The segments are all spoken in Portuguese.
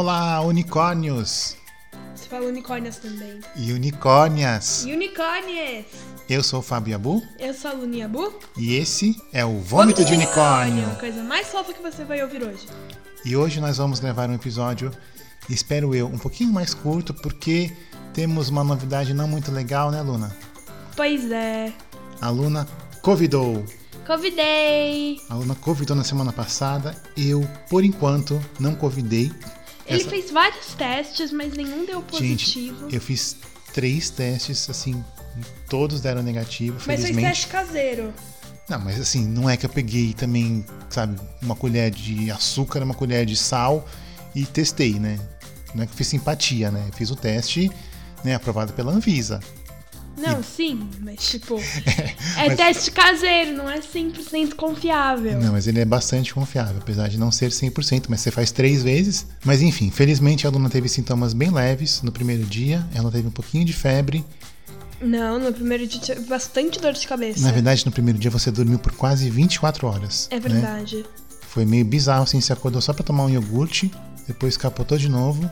Olá, unicórnios Você fala unicórnias também. e unicórnias. Unicórnias! Eu sou o Fábio Abu Eu sou a Luninha Bu. e esse é o Vômito de Unicórnio. A coisa mais fofa que você vai ouvir hoje. E hoje nós vamos levar um episódio, espero eu, um pouquinho mais curto, porque temos uma novidade não muito legal, né, Luna? Pois é. A Luna convidou. Convidei! A Luna convidou na semana passada. Eu, por enquanto, não convidei. Ele Essa- fez vários testes, mas nenhum deu Gente, positivo. eu fiz três testes, assim, todos deram negativo, Mas fez felizmente. teste caseiro. Não, mas assim, não é que eu peguei também, sabe, uma colher de açúcar, uma colher de sal e testei, né? Não é que eu fiz simpatia, né? Eu fiz o teste, né, aprovado pela Anvisa. Não, sim, mas tipo. é mas- teste caseiro, não é 100% confiável. Não, mas ele é bastante confiável, apesar de não ser 100%, mas você faz três vezes. Mas enfim, felizmente a aluna teve sintomas bem leves no primeiro dia, ela teve um pouquinho de febre. Não, no primeiro dia tive bastante dor de cabeça. Na verdade, no primeiro dia você dormiu por quase 24 horas. É né? verdade. Foi meio bizarro, assim, você acordou só pra tomar um iogurte, depois capotou de novo,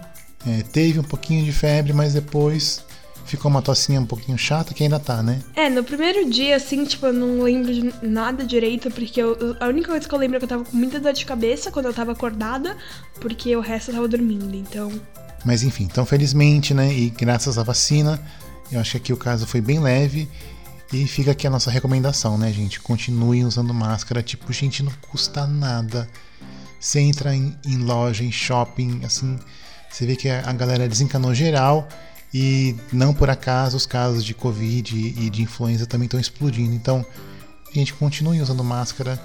é, teve um pouquinho de febre, mas depois ficou uma tossinha um pouquinho chata, que ainda tá, né? É, no primeiro dia, assim, tipo, eu não lembro de nada direito, porque eu- eu- a única coisa que eu lembro é que eu tava com muita dor de cabeça quando eu tava acordada, porque o resto eu tava dormindo, então. Mas enfim, então felizmente, né, e graças à vacina, eu acho que aqui o caso foi bem leve, e fica aqui a nossa recomendação, né, gente? Continuem usando máscara, tipo, gente, não custa nada. Você entra em, em loja, em shopping, assim, você vê que a, a galera desencanou geral e não por acaso os casos de Covid e, de influenza também estão explodindo. Então, gente, continue usando máscara.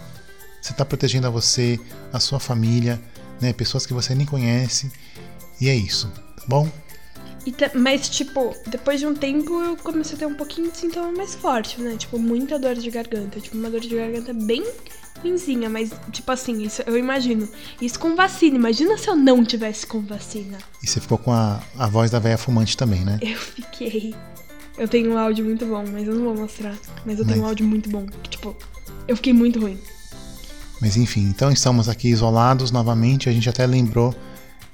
Você está protegendo a você, a sua família, né, pessoas que você nem conhece. E é isso, tá bom? E ta- mas, tipo, depois de um tempo eu comecei a ter um pouquinho de sintoma mais forte, né? Tipo, muita dor de garganta. Tipo, uma dor de garganta bem ruimzinha, mas, tipo assim, isso eu imagino. Isso com vacina. Imagina se eu não tivesse com vacina. E você ficou com a, a voz da velha fumante também, né? Eu fiquei. Eu tenho um áudio muito bom, mas eu não vou mostrar. Mas eu tenho Mas- um áudio muito bom. Que, tipo, eu fiquei muito ruim. Mas enfim, então estamos aqui isolados novamente. A gente até lembrou,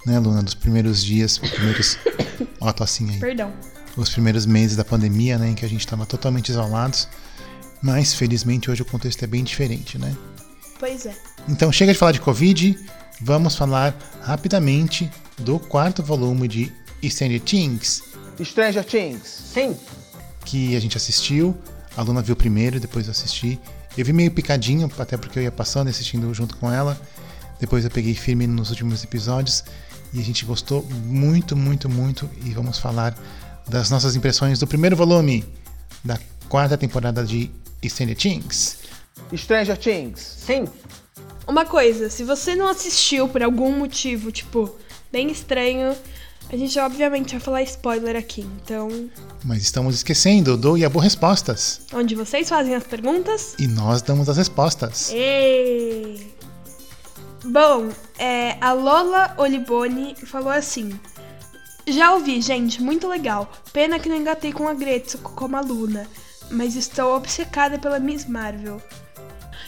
né, Luna, dos primeiros dias, os primeiros. Ó, a tossinha aí. Perdão. Os primeiros meses da pandemia, né, em que a gente estava totalmente isolados. Mas felizmente hoje o contexto é bem diferente, né? Pois é. Então chega de falar de Covid, vamos falar rapidamente do quarto volume de Stranger Things, Stranger Things. Sim. que a gente assistiu. A Luna viu primeiro, depois eu assisti. Eu vi meio picadinho, até porque eu ia passando e assistindo junto com ela. Depois eu peguei firme nos últimos episódios e a gente gostou muito, muito, muito. E vamos falar das nossas impressões do primeiro volume da quarta temporada de Stranger Things. Stranger Things. Sim. Uma coisa, se você não assistiu por algum motivo, tipo, bem estranho, a gente obviamente vai falar spoiler aqui. Então, Mas estamos esquecendo do Yabu Respostas. onde vocês fazem as perguntas. E nós damos as respostas. Ê! Bom, é, a Lola Oliboni falou assim: Já ouvi, gente, muito legal. Pena que não engatei com a Gretsuko como aluna, mas estou obcecada pela Miss Marvel.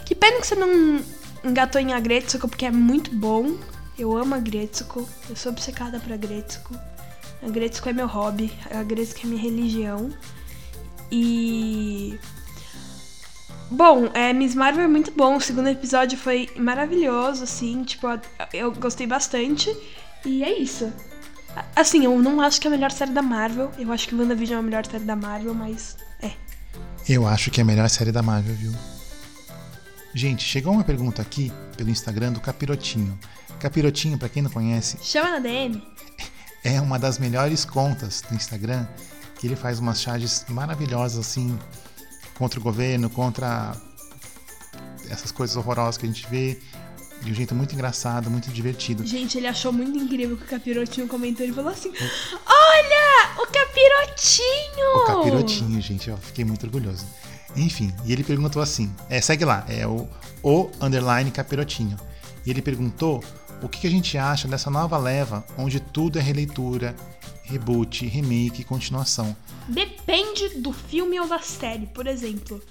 Que pena que você não engatou em Agretsuko, porque é muito bom. Eu amo a Gretsuko, eu sou obcecada pra Gretsuko. A Gretsuko é meu hobby, a Gretsuko é minha religião. E Bom, é, Miss Marvel é muito bom. O segundo episódio foi maravilhoso, assim, tipo, eu gostei bastante. E é isso. Assim, eu não acho que é a melhor série da Marvel. Eu acho que WandaVision é a melhor série da Marvel, mas é. Eu acho que é a melhor série da Marvel, viu? Gente, chegou uma pergunta aqui pelo Instagram do Capirotinho. Capirotinho, pra quem não conhece, Chama na DM. é uma das melhores contas do Instagram, que ele faz umas charges maravilhosas assim contra o governo, contra essas coisas horrorosas que a gente vê de um jeito muito engraçado, muito divertido. Gente, ele achou muito incrível que o Capirotinho comentou. Ele falou assim: Olha, o Capirotinho! O capirotinho, gente, eu fiquei muito orgulhoso. Enfim, e ele perguntou assim: é, segue lá, é o, o underline capirotinho. E ele perguntou o que, que a gente acha dessa nova leva, onde tudo é releitura, reboot, remake, continuação. Depende do filme ou da série, por exemplo.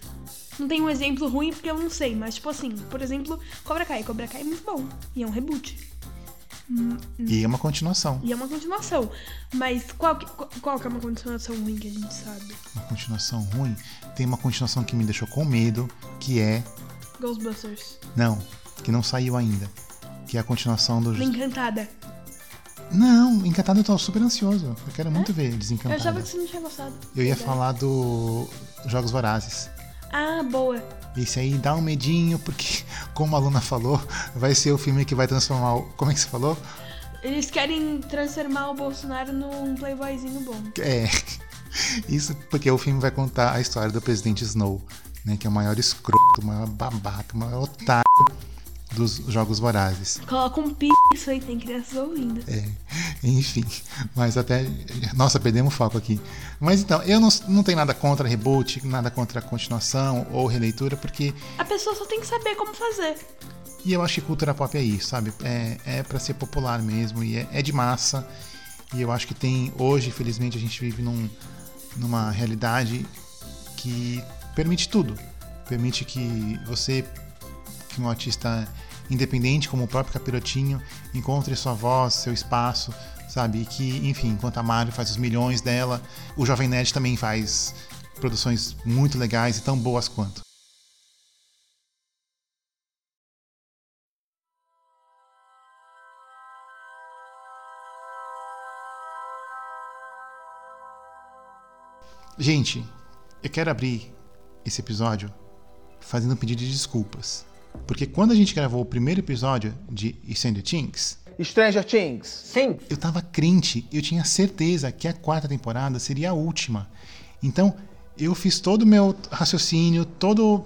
Não tem um exemplo ruim porque eu não sei, mas tipo assim, por exemplo, Cobra Kai. Cobra Kai é muito bom. E é um reboot. E é uma continuação. E é uma continuação. Mas qual que, qual, qual que é uma continuação ruim que a gente sabe? Uma continuação ruim. Tem uma continuação que me deixou com medo, que é. Ghostbusters. Não, que não saiu ainda. Que é a continuação do. Encantada. Não, Encantado eu tô super ansioso. Eu quero muito ver Eu Desencantada. achava que você não tinha gostado. Eu ia Verdade. falar do Jogos Vorazes. Ah, boa. Esse aí dá um medinho, porque, como a Luna falou, vai ser o filme que vai transformar o. Como é que você falou? Eles querem transformar o Bolsonaro num playboyzinho bom. É. Isso porque o filme vai contar a história do presidente Snow, né? Que é o maior escroto, o maior babaca, o maior otário dos Jogos Vorazes. Coloca um pi isso aí, tem crianças ouvindo. É, enfim, mas até. Nossa, perdemos o foco aqui. Mas então, eu não, não tenho nada contra reboot, nada contra continuação ou releitura, porque. A pessoa só tem que saber como fazer. E eu acho que cultura pop é isso, sabe? É, é para ser popular mesmo, e é, é de massa. E eu acho que tem. Hoje, infelizmente, a gente vive num, numa realidade que permite tudo. Permite que você, que um artista independente, como o próprio Capirotinho, encontre sua voz, seu espaço, sabe? Que, enfim, enquanto a Mario faz os milhões dela, o Jovem Nerd também faz produções muito legais e tão boas quanto. Gente, eu quero abrir esse episódio fazendo um pedido de desculpas. Porque quando a gente gravou o primeiro episódio de Stranger Things, Stranger Things. Sim. eu tava crente, eu tinha certeza que a quarta temporada seria a última. Então, eu fiz todo o meu raciocínio, todo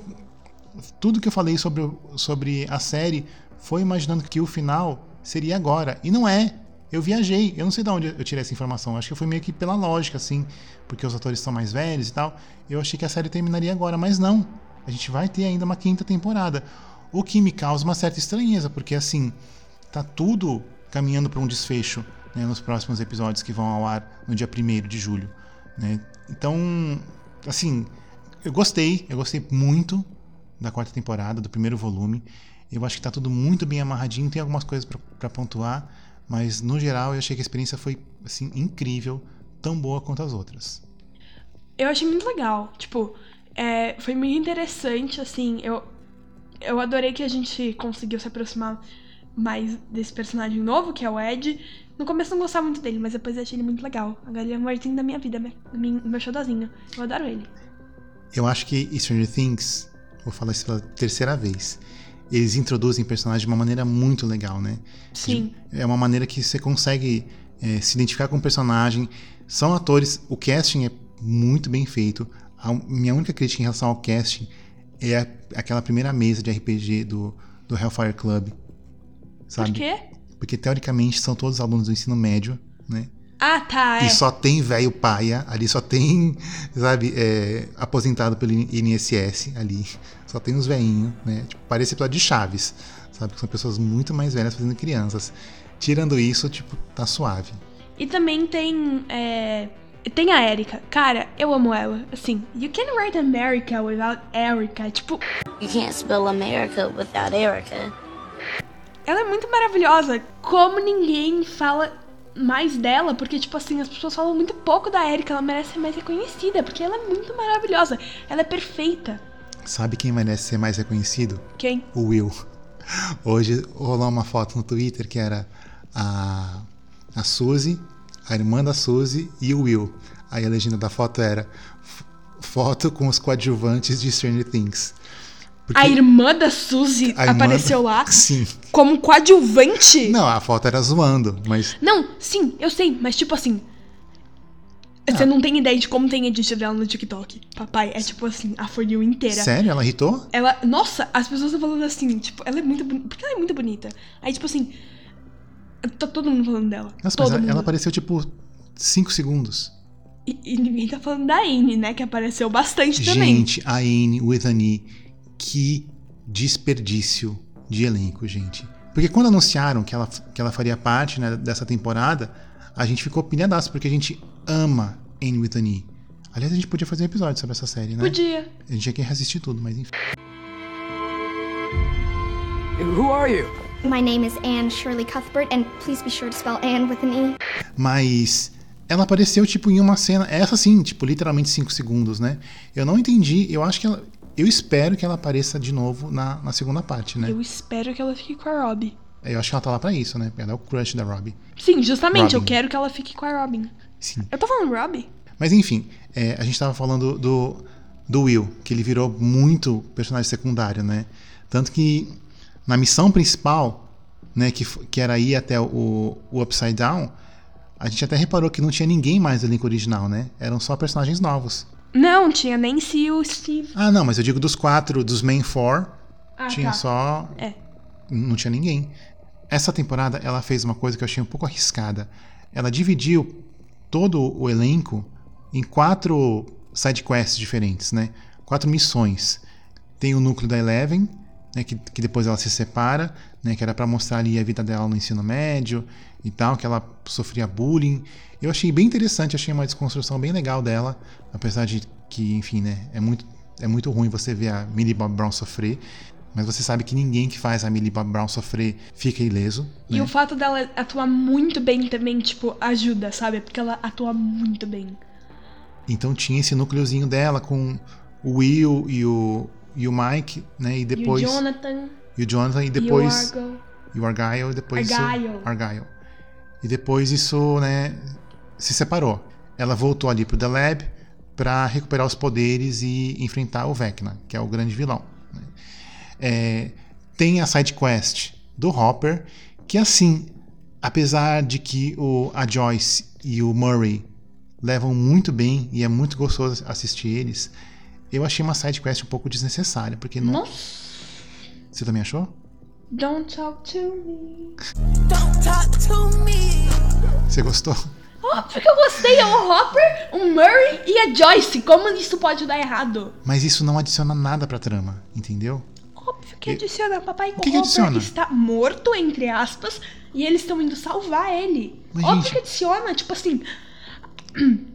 tudo que eu falei sobre, sobre a série foi imaginando que o final seria agora. E não é. Eu viajei. Eu não sei de onde eu tirei essa informação. Acho que foi meio que pela lógica, assim, porque os atores são mais velhos e tal. Eu achei que a série terminaria agora, mas não. A gente vai ter ainda uma quinta temporada. O que me causa uma certa estranheza, porque assim, tá tudo caminhando para um desfecho né, nos próximos episódios que vão ao ar no dia 1 de julho. né? Então, assim, eu gostei, eu gostei muito da quarta temporada, do primeiro volume. Eu acho que tá tudo muito bem amarradinho, tem algumas coisas para pontuar, mas no geral eu achei que a experiência foi assim incrível, tão boa quanto as outras. Eu achei muito legal. Tipo, é, foi muito interessante, assim. Eu, eu adorei que a gente conseguiu se aproximar mais desse personagem novo, que é o Ed. No começo eu não gostava muito dele, mas depois eu achei ele muito legal. Agora ele é o amorzinho da minha vida, meu, meu xodozinho. Eu adoro ele. Eu acho que Stranger Things, vou falar isso pela terceira vez, eles introduzem personagens de uma maneira muito legal, né? Sim. É uma maneira que você consegue é, se identificar com o personagem. São atores, o casting é muito bem feito. A minha única crítica em relação ao casting é aquela primeira mesa de RPG do, do Hellfire Club. Sabe? Por quê? Porque teoricamente são todos alunos do ensino médio, né? Ah, tá, é. E só tem velho paia, ali só tem, sabe, é, aposentado pelo INSS ali. Só tem uns velhinhos, né? Tipo, parece episódio de Chaves, sabe? Que são pessoas muito mais velhas fazendo crianças. Tirando isso, tipo, tá suave. E também tem. É, tem a Erika. Cara, eu amo ela. Assim, you can write America without Erica. Tipo, You can't spell America without Erica. ela é muito maravilhosa. Como ninguém fala mais dela, porque, tipo assim, as pessoas falam muito pouco da Erika. Ela merece ser mais reconhecida, porque ela é muito maravilhosa. Ela é perfeita. Sabe quem merece ser mais reconhecido? Quem? O Will. Hoje rolou uma foto no Twitter que era a, a Suzy, a irmã da Suzy e o Will. Aí a legenda da foto era "F- foto com os coadjuvantes de Stranger Things. Porque A irmã da Suzy irmã- apareceu lá Sim. como coadjuvante. Não, a foto era zoando, mas Não, sim, eu sei, mas tipo assim. Ah. Você não tem ideia de como tem edit dela no TikTok. Papai, é tipo assim, a For You inteira. sério, ela irritou? Ela. Nossa, as pessoas estão falando assim, tipo, ela é muito bonita. Porque ela é muito bonita. Aí, tipo assim. Tá todo mundo falando dela. Nossa, todo mas ela, mundo. ela apareceu tipo 5 segundos. E, e ninguém tá falando da Anne, né? Que apareceu bastante também. Gente, a Anne with an E, que desperdício de elenco, gente. Porque quando anunciaram que ela, que ela faria parte né, dessa temporada, a gente ficou pilhadaço, porque a gente ama Anne E. Aliás, a gente podia fazer um episódio sobre essa série, né? Podia. A gente tinha que reassistir tudo, mas enfim. Who are you? My name is Anne Shirley Cuthbert, and please be sure to spell Anne with an E. Mas ela apareceu, tipo, em uma cena. Essa sim, tipo, literalmente 5 segundos, né? Eu não entendi. Eu acho que ela. Eu espero que ela apareça de novo na, na segunda parte, né? Eu espero que ela fique com a Robin. Eu acho que ela tá lá pra isso, né? Ela é o crush da Robbie. Sim, justamente, eu Robin. quero que ela fique com a Robin. Sim. Eu tô falando Robin? Mas enfim, é, a gente tava falando do, do Will, que ele virou muito personagem secundário, né? Tanto que na missão principal, né, que, que era ir até o, o Upside Down, a gente até reparou que não tinha ninguém mais do elenco original, né? Eram só personagens novos. Não, tinha Nancy e o Steve. Ah, não, mas eu digo dos quatro, dos main four, Ah, tinha tá. só. É. Não tinha ninguém. Essa temporada ela fez uma coisa que eu achei um pouco arriscada. Ela dividiu todo o elenco em quatro side quests diferentes, né? Quatro missões. Tem o núcleo da Eleven, né, que, que depois ela se separa, né, que era para mostrar ali a vida dela no ensino médio e tal, que ela sofria bullying. Eu achei bem interessante, achei uma desconstrução bem legal dela, apesar de que, enfim, né, é muito é muito ruim você ver a Millie Bob Brown sofrer, mas você sabe que ninguém que faz a Millie Bob Brown sofrer fica ileso. E né? o fato dela atuar muito bem também, tipo, ajuda, sabe? Porque ela atua muito bem. Então tinha esse núcleozinho dela com o Will e o, e o Mike, né? E depois. e o Jonathan, e o Jonathan, e e o depois. Argo. E o Argyle, e depois. isso- Argyle. Argyle. E depois isso, né? Se separou. Ela voltou ali pro The Lab pra recuperar os poderes e enfrentar o Vecna, que é o grande vilão. né? É, tem a side quest do Hopper, que assim, apesar de que o, a Joyce e o Murray levam muito bem e é muito gostoso assistir eles, eu achei uma side quest um pouco desnecessária, porque não. Nossa, Você também achou? don't talk to me. Você gostou? Óbvio que eu gostei, é o Hopper, o Murray e a Joyce. Como isso pode dar errado? Mas isso não adiciona nada pra trama, entendeu? Óbvio que adiciona. Papai O que que Hopper adiciona? está morto, entre aspas, e eles estão indo salvar ele. Mas, Óbvio gente- que adiciona, tipo assim.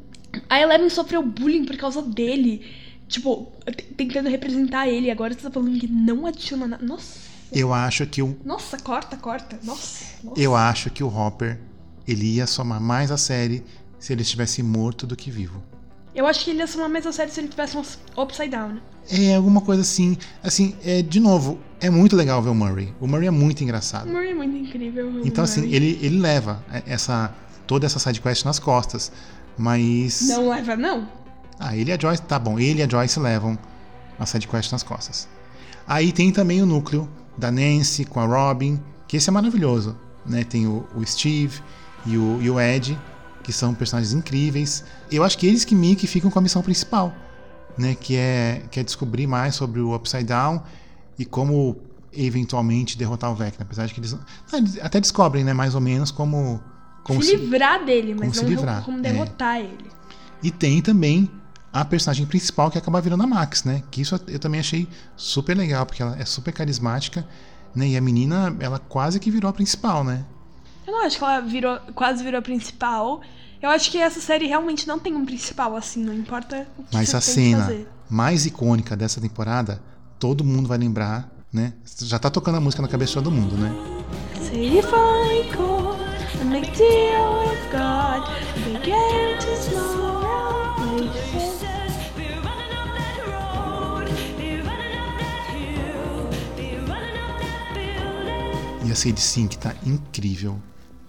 A Eleven sofreu bullying por causa dele. Tipo, tentando representar ele. Agora você tá falando que não adiciona nada. Nossa. Eu acho que o Nossa, corta, corta. Nossa. nossa. eu acho que o Hopper ele ia somar mais a série se ele estivesse morto do que vivo. Eu acho que ele ia somar mais a sério se ele tivesse um upside down. É alguma coisa assim, assim, é de novo, é muito legal ver o Murray. O Murray é muito O engraçado. Murray é muito incrível. o Então assim, Murray. ele, ele leva essa toda essa side quest nas costas, mas Não leva, não. Ah, ele e a Joyce, tá bom, ele e a Joyce levam a side quest nas costas. Aí tem também o núcleo da Nancy com a Robin, que esse é maravilhoso, né? Tem o, o Steve e o, e o Ed, que são personagens incríveis. Eu acho que eles que meio que ficam com a missão principal, né? Que é, que é descobrir mais sobre o Upside Down e como eventualmente derrotar o Vecna. Apesar de que eles, ah, até descobrem, né? Mais ou menos como... como se livrar dele, mas como se não livrar, como é. derrotar ele. E tem também a personagem principal que acaba virando a Max, né? Que isso eu também achei super legal, porque ela é super carismática, né? E a menina, ela quase que virou a principal, né? Eu não acho que ela virou, quase virou a principal. Eu acho que essa série realmente não tem um principal, assim, não importa o que Mas você a cena mais icônica dessa temporada, todo mundo vai lembrar, né? Já tá tocando a música na cabeça de todo mundo, né? Say if I could make deal with God, begin to slow E a Sadie Sink tá incrível.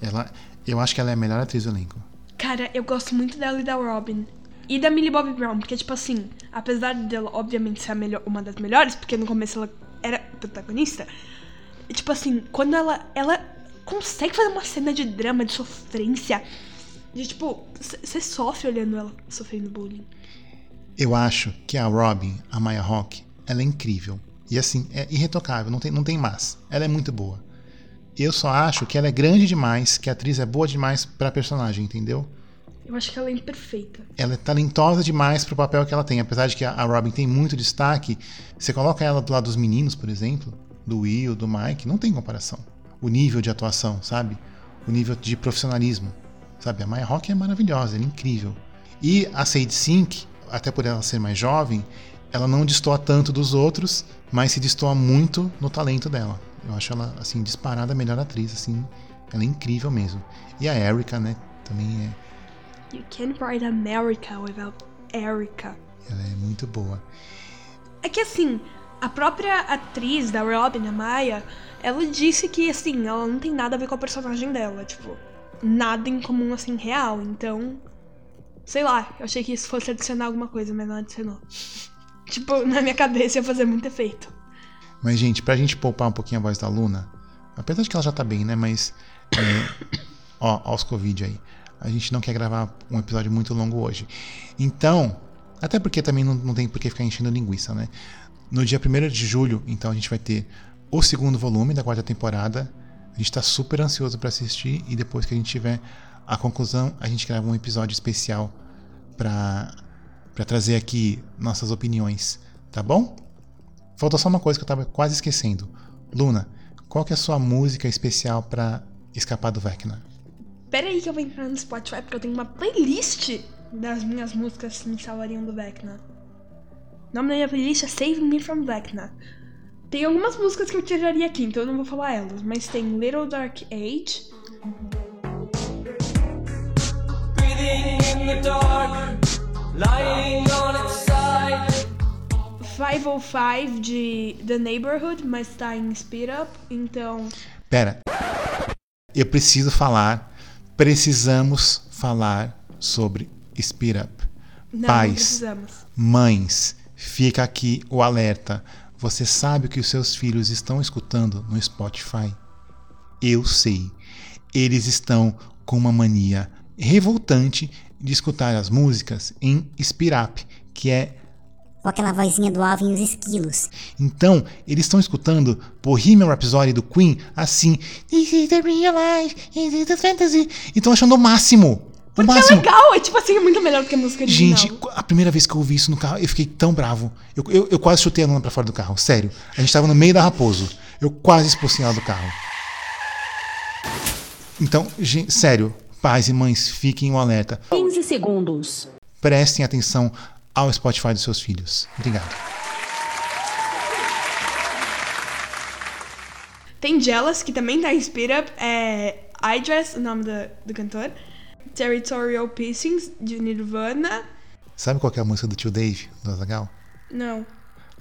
Ela, eu acho que ela é a melhor atriz do elenco. Cara, eu gosto muito dela e da Robin. E da Millie Bobby Brown, porque, tipo assim, apesar dela, obviamente, ser melhor, uma das melhores, porque no começo ela era protagonista, e, tipo assim, quando ela, ela consegue fazer uma cena de drama, de sofrência, de, tipo, você sofre olhando ela sofrendo bullying. Eu acho que a Robin, a Maya Hawke, ela é incrível. E assim, é irretocável, não tem, não tem mais. Ela é muito boa. Eu só acho que ela é grande demais, que a atriz é boa demais pra personagem, entendeu? Eu acho que ela é imperfeita. Ela é talentosa demais pro papel que ela tem. Apesar de que a Robin tem muito destaque, você coloca ela do lado dos meninos, por exemplo, do Will, do Mike, não tem comparação. O nível de atuação, sabe? O nível de profissionalismo. Sabe? A Maya Hawke é maravilhosa, ela é incrível. E a Sadie Sink, até por ela ser mais jovem, ela não destoa tanto dos outros, mas se destoa muito no talento dela. Eu acho ela, assim, disparada a melhor atriz, assim. Ela é incrível mesmo. E a Erika, né? Também é. You can't write America without Erica. Ela é muito boa. É que assim, a própria atriz da Robin, a Maya, ela disse que assim, ela não tem nada a ver com a personagem dela, tipo, nada em comum assim real. Então, sei lá, eu achei que isso fosse adicionar alguma coisa, mas não adicionou. tipo, na minha cabeça ia fazer muito efeito. Mas, gente, pra gente poupar um pouquinho a voz da Luna, apesar de que ela já tá bem, né? Mas. É, ó, ó os Covid aí. A gente não quer gravar um episódio muito longo hoje. Então, até porque também não, não tem por que ficar enchendo linguiça, né? No dia 1 de julho, então, a gente vai ter o segundo volume da quarta temporada. A gente tá super ansioso para assistir e depois que a gente tiver a conclusão, a gente grava um episódio especial para trazer aqui nossas opiniões, tá bom? Falta só uma coisa que eu tava quase esquecendo. Luna, qual que é a sua música especial para escapar do Vecna? Pera aí que eu vou entrar no Spotify porque eu tenho uma playlist das minhas músicas que me salvariam do Vecna. O nome da minha playlist é Save Me From Vecna. Tem algumas músicas que eu tiraria aqui, então eu não vou falar elas, mas tem Little Dark Age. Breathing in the dark, lying on its side. 505 de The Neighborhood, mas tá em Speed Up, então. Pera. Eu preciso falar. Precisamos falar sobre Speed Up. Não, não Pais, precisamos. mães, fica aqui o alerta. Você sabe o que os seus filhos estão escutando no Spotify? Eu sei. Eles estão com uma mania revoltante de escutar as músicas em Speed Up, que é Com aquela vozinha do Alvin e os esquilos. Então, eles estão escutando Bohemian Rhapsody do Queen assim. This is the real life, this is the fantasy. E estão achando o máximo. O Porque é legal, é tipo assim, é muito melhor do que a música original. Gente, a primeira vez que eu ouvi isso no carro, eu fiquei tão bravo. Eu, eu, eu quase chutei a Luna pra fora do carro, sério. A gente tava no meio da Raposo. Eu quase expulsei ela do carro. Então, gente, sério, pais e mães, fiquem um alerta. 15 segundos. Prestem atenção ao Spotify dos seus filhos. Obrigado. Tem Jealous, que também tá em Speed Up. É I Dress, o nome do, do cantor. Territorial Pissings, de Nirvana. Sabe qual que é a música do tio Dave, do Azagal? Não.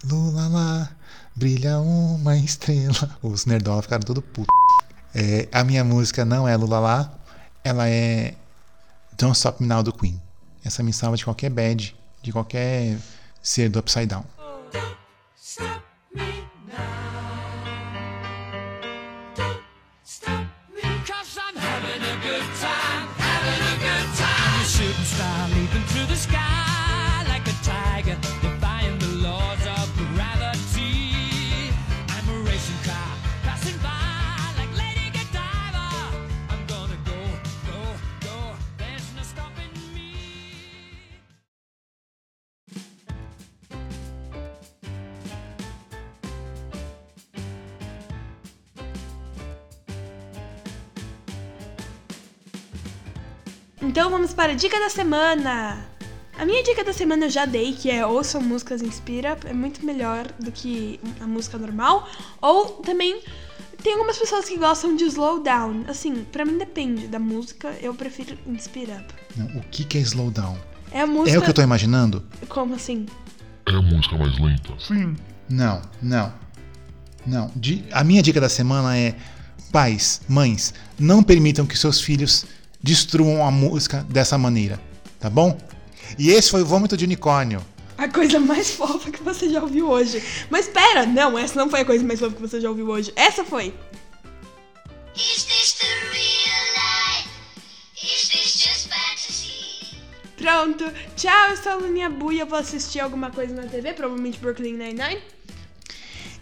Lula lá, brilha uma estrela. Os nerdola ficaram todo puto. É, a minha música não é Lula lá, ela é Don't Stop Me Now do Queen. Essa me salva de qualquer bad, de qualquer ser do Upside Down. Cause I'm Então vamos para a dica da semana. A minha dica da semana eu já dei, que é ouçam músicas Inspira, é muito melhor do que a música normal. Ou também tem algumas pessoas que gostam de slow down. Assim, pra mim depende da música, eu prefiro Inspira. Não, o que, que é slowdown? É a música. É o que eu tô imaginando? Como assim? É a música mais lenta? Não, não. Não. Di- a minha dica da semana é: pais, mães, não permitam que seus filhos destruam a música dessa maneira, tá bom? E esse foi o vômito de unicórnio. A coisa mais fofa que você já ouviu hoje. Mas pera, não, essa não foi a coisa mais fofa que você já ouviu hoje. Essa foi. Is this the real life? Is this just fantasy? Pronto. Tchau, eu sou a Luninha Bu e eu vou assistir alguma coisa na TV, provavelmente Brooklyn Nine-Nine.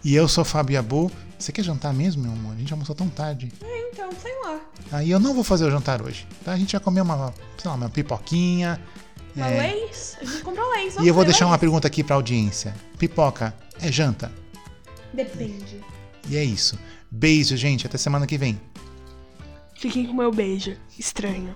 E eu sou Fábio Abu. Você quer jantar mesmo, meu amor? A gente almoçou tão tarde. É, então, sei lá. Aí eu não vou fazer o jantar hoje, tá? A gente vai comer uma, sei lá, uma pipoquinha. Uma é, Lays? A gente comprou Lays. E eu vou deixar uma pergunta aqui pra audiência. Pipoca é janta? Depende. E é isso. Beijo, gente. Até semana que vem. Fiquem com o meu beijo. Estranho.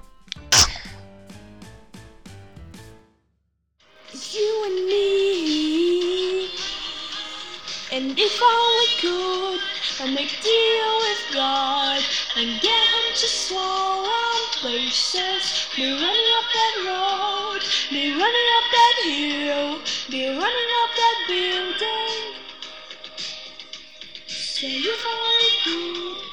And if all we could, I'd make deal with God and get him to swallow places. Be running up that road, be running up that hill, be running up that building. Say if all we could,